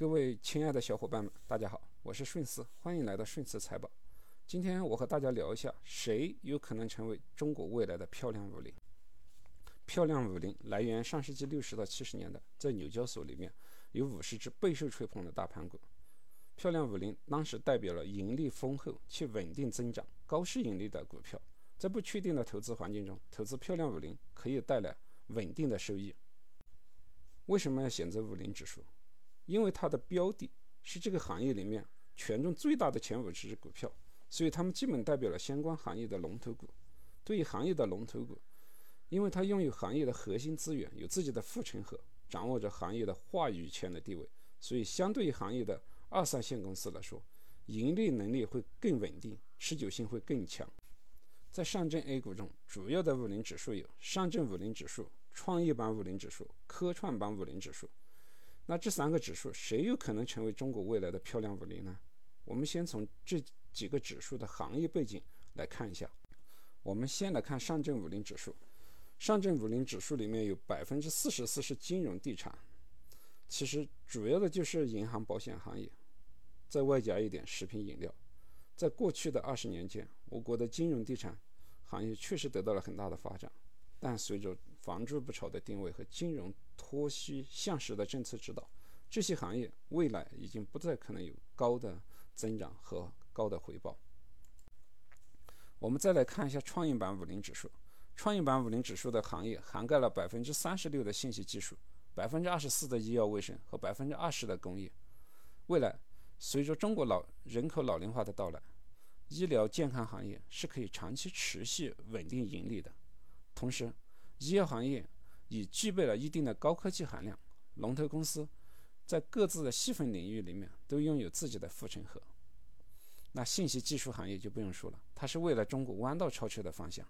各位亲爱的小伙伴们，大家好，我是顺思，欢迎来到顺思财宝。今天我和大家聊一下，谁有可能成为中国未来的漂亮五零？漂亮五零来源上世纪六十到七十年代，在纽交所里面有五十只备受吹捧的大盘股。漂亮五零当时代表了盈利丰厚且稳定增长、高市盈率的股票。在不确定的投资环境中，投资漂亮五零可以带来稳定的收益。为什么要选择五零指数？因为它的标的是这个行业里面权重最大的前五十只股票，所以它们基本代表了相关行业的龙头股。对于行业的龙头股，因为它拥有行业的核心资源，有自己的护城河，掌握着行业的话语权的地位，所以相对于行业的二三线公司来说，盈利能力会更稳定，持久性会更强。在上证 A 股中，主要的五零指数有上证五零指数、创业板五零指数、科创板五零指数。那这三个指数，谁有可能成为中国未来的漂亮五零呢？我们先从这几个指数的行业背景来看一下。我们先来看上证五零指数。上证五零指数里面有百分之四十四是金融地产，其实主要的就是银行、保险行业，再外加一点食品饮料。在过去的二十年间，我国的金融地产行业确实得到了很大的发展。但随着房住不炒的定位和金融脱虚向实的政策指导，这些行业未来已经不再可能有高的增长和高的回报。我们再来看一下创业板五零指数，创业板五零指数的行业涵盖了百分之三十六的信息技术，百分之二十四的医药卫生和百分之二十的工业。未来随着中国老人口老龄化的到来，医疗健康行业是可以长期持续稳定盈利的。同时，医药行业已具备了一定的高科技含量，龙头公司在各自的细分领域里面都拥有自己的护城河。那信息技术行业就不用说了，它是未来中国弯道超车的方向。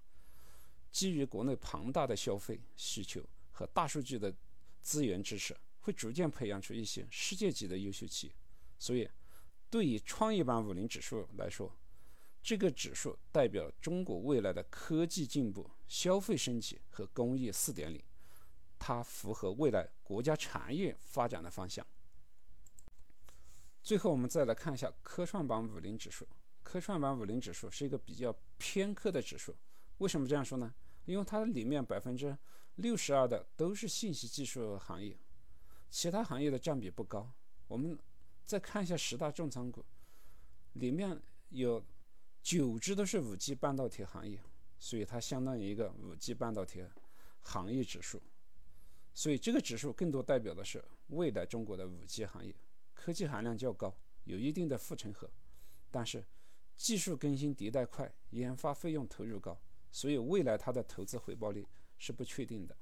基于国内庞大的消费需求和大数据的资源支持，会逐渐培养出一些世界级的优秀企业。所以，对于创业板五零指数来说，这个指数代表中国未来的科技进步、消费升级和工业四点零，它符合未来国家产业发展的方向。最后，我们再来看一下科创板五零指数。科创板五零指数是一个比较偏科的指数。为什么这样说呢？因为它里面百分之六十二的都是信息技术行业，其他行业的占比不高。我们再看一下十大重仓股，里面有。九只都是五 G 半导体行业，所以它相当于一个五 G 半导体行业指数。所以这个指数更多代表的是未来中国的五 G 行业，科技含量较高，有一定的护城河，但是技术更新迭代快，研发费用投入高，所以未来它的投资回报率是不确定的。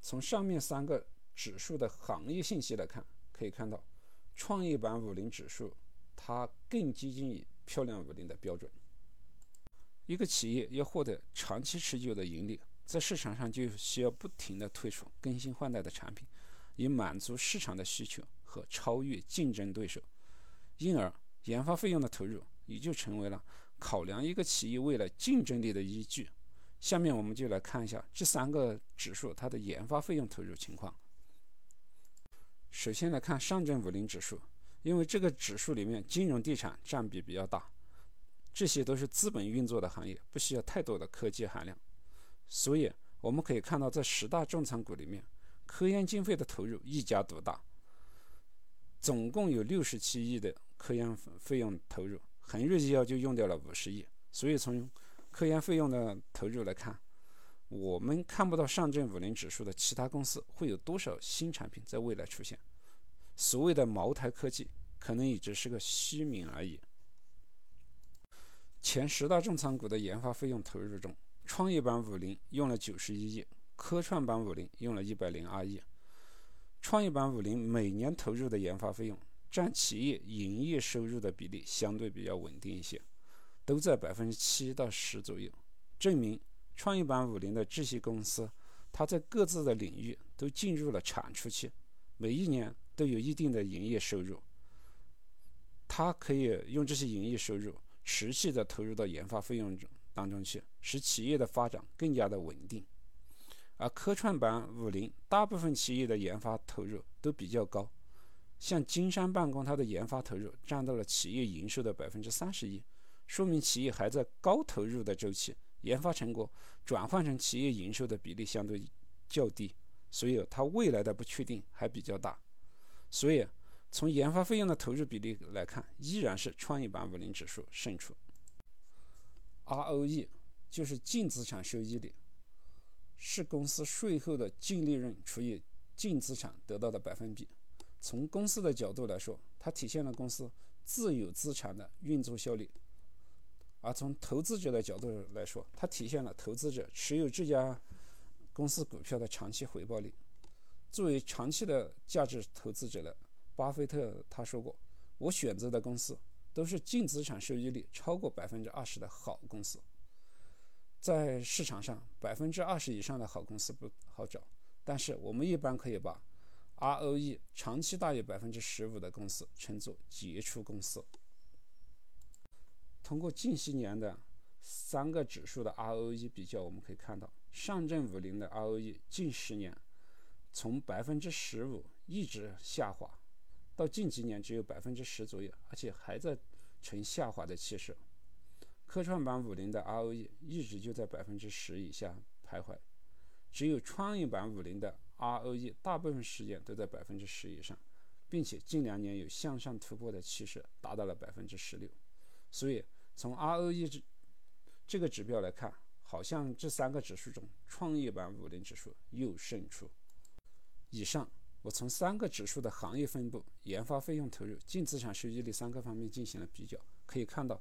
从上面三个指数的行业信息来看，可以看到创业板五零指数它更接近于。漂亮五零的标准，一个企业要获得长期持久的盈利，在市场上就需要不停地推出更新换代的产品，以满足市场的需求和超越竞争对手。因而，研发费用的投入也就成为了考量一个企业未来竞争力的依据。下面我们就来看一下这三个指数它的研发费用投入情况。首先来看上证五零指数。因为这个指数里面金融地产占比比较大，这些都是资本运作的行业，不需要太多的科技含量，所以我们可以看到，在十大重仓股里面，科研经费的投入一家独大，总共有六十七亿的科研费用投入，恒瑞医药就用掉了五十亿，所以从科研费用的投入来看，我们看不到上证五零指数的其他公司会有多少新产品在未来出现。所谓的茅台科技，可能也只是个虚名而已。前十大重仓股的研发费用投入中，创业板五零用了九十一亿，科创板五零用了一百零二亿。创业板五零每年投入的研发费用占企业营业收入的比例相对比较稳定一些，都在百分之七到十左右，证明创业板五零的这些公司，它在各自的领域都进入了产出期，每一年。都有一定的营业收入，它可以用这些营业收入持续的投入到研发费用中当中去，使企业的发展更加的稳定。而科创板五零大部分企业的研发投入都比较高，像金山办公，它的研发投入占到了企业营收的百分之三十一，说明企业还在高投入的周期，研发成果转换成企业营收的比例相对较低，所以它未来的不确定还比较大。所以从研发费用的投入比例来看，依然是创业板五零指数胜出。ROE 就是净资产收益率，是公司税后的净利润除以净资产得到的百分比。从公司的角度来说，它体现了公司自有资产的运作效率；而从投资者的角度来说，它体现了投资者持有这家公司股票的长期回报率。作为长期的价值投资者的巴菲特他说过：“我选择的公司。”都是净资产收益率超过百分之二十的好公司，在市场上百分之二十以上的好公司不好找，但是我们一般可以把 ROE 长期大于百分之十五的公司称作杰出公司。通过近些年的三个指数的 ROE 比较，我们可以看到，上证五零的 ROE 近十年从百分之十五一直下滑。到近几年只有百分之十左右，而且还在呈下滑的趋势。科创板五零的 ROE 一直就在百分之十以下徘徊，只有创业板五零的 ROE 大部分时间都在百分之十以上，并且近两年有向上突破的趋势，达到了百分之十六。所以从 ROE 这这个指标来看，好像这三个指数中，创业板五零指数又胜出。以上。我从三个指数的行业分布、研发费用投入、净资产收益率三个方面进行了比较，可以看到，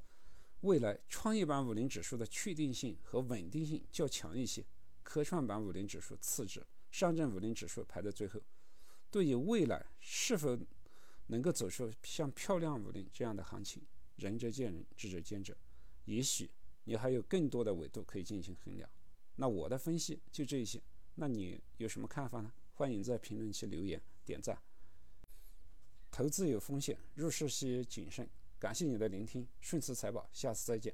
未来创业板五零指数的确定性和稳定性较强一些，科创板五零指数次之，上证五零指数排在最后。对于未来是否能够走出像漂亮五零这样的行情，仁者见仁，智者见智，也许你还有更多的维度可以进行衡量。那我的分析就这一些，那你有什么看法呢？欢迎在评论区留言点赞。投资有风险，入市需谨慎。感谢你的聆听，顺驰财宝，下次再见。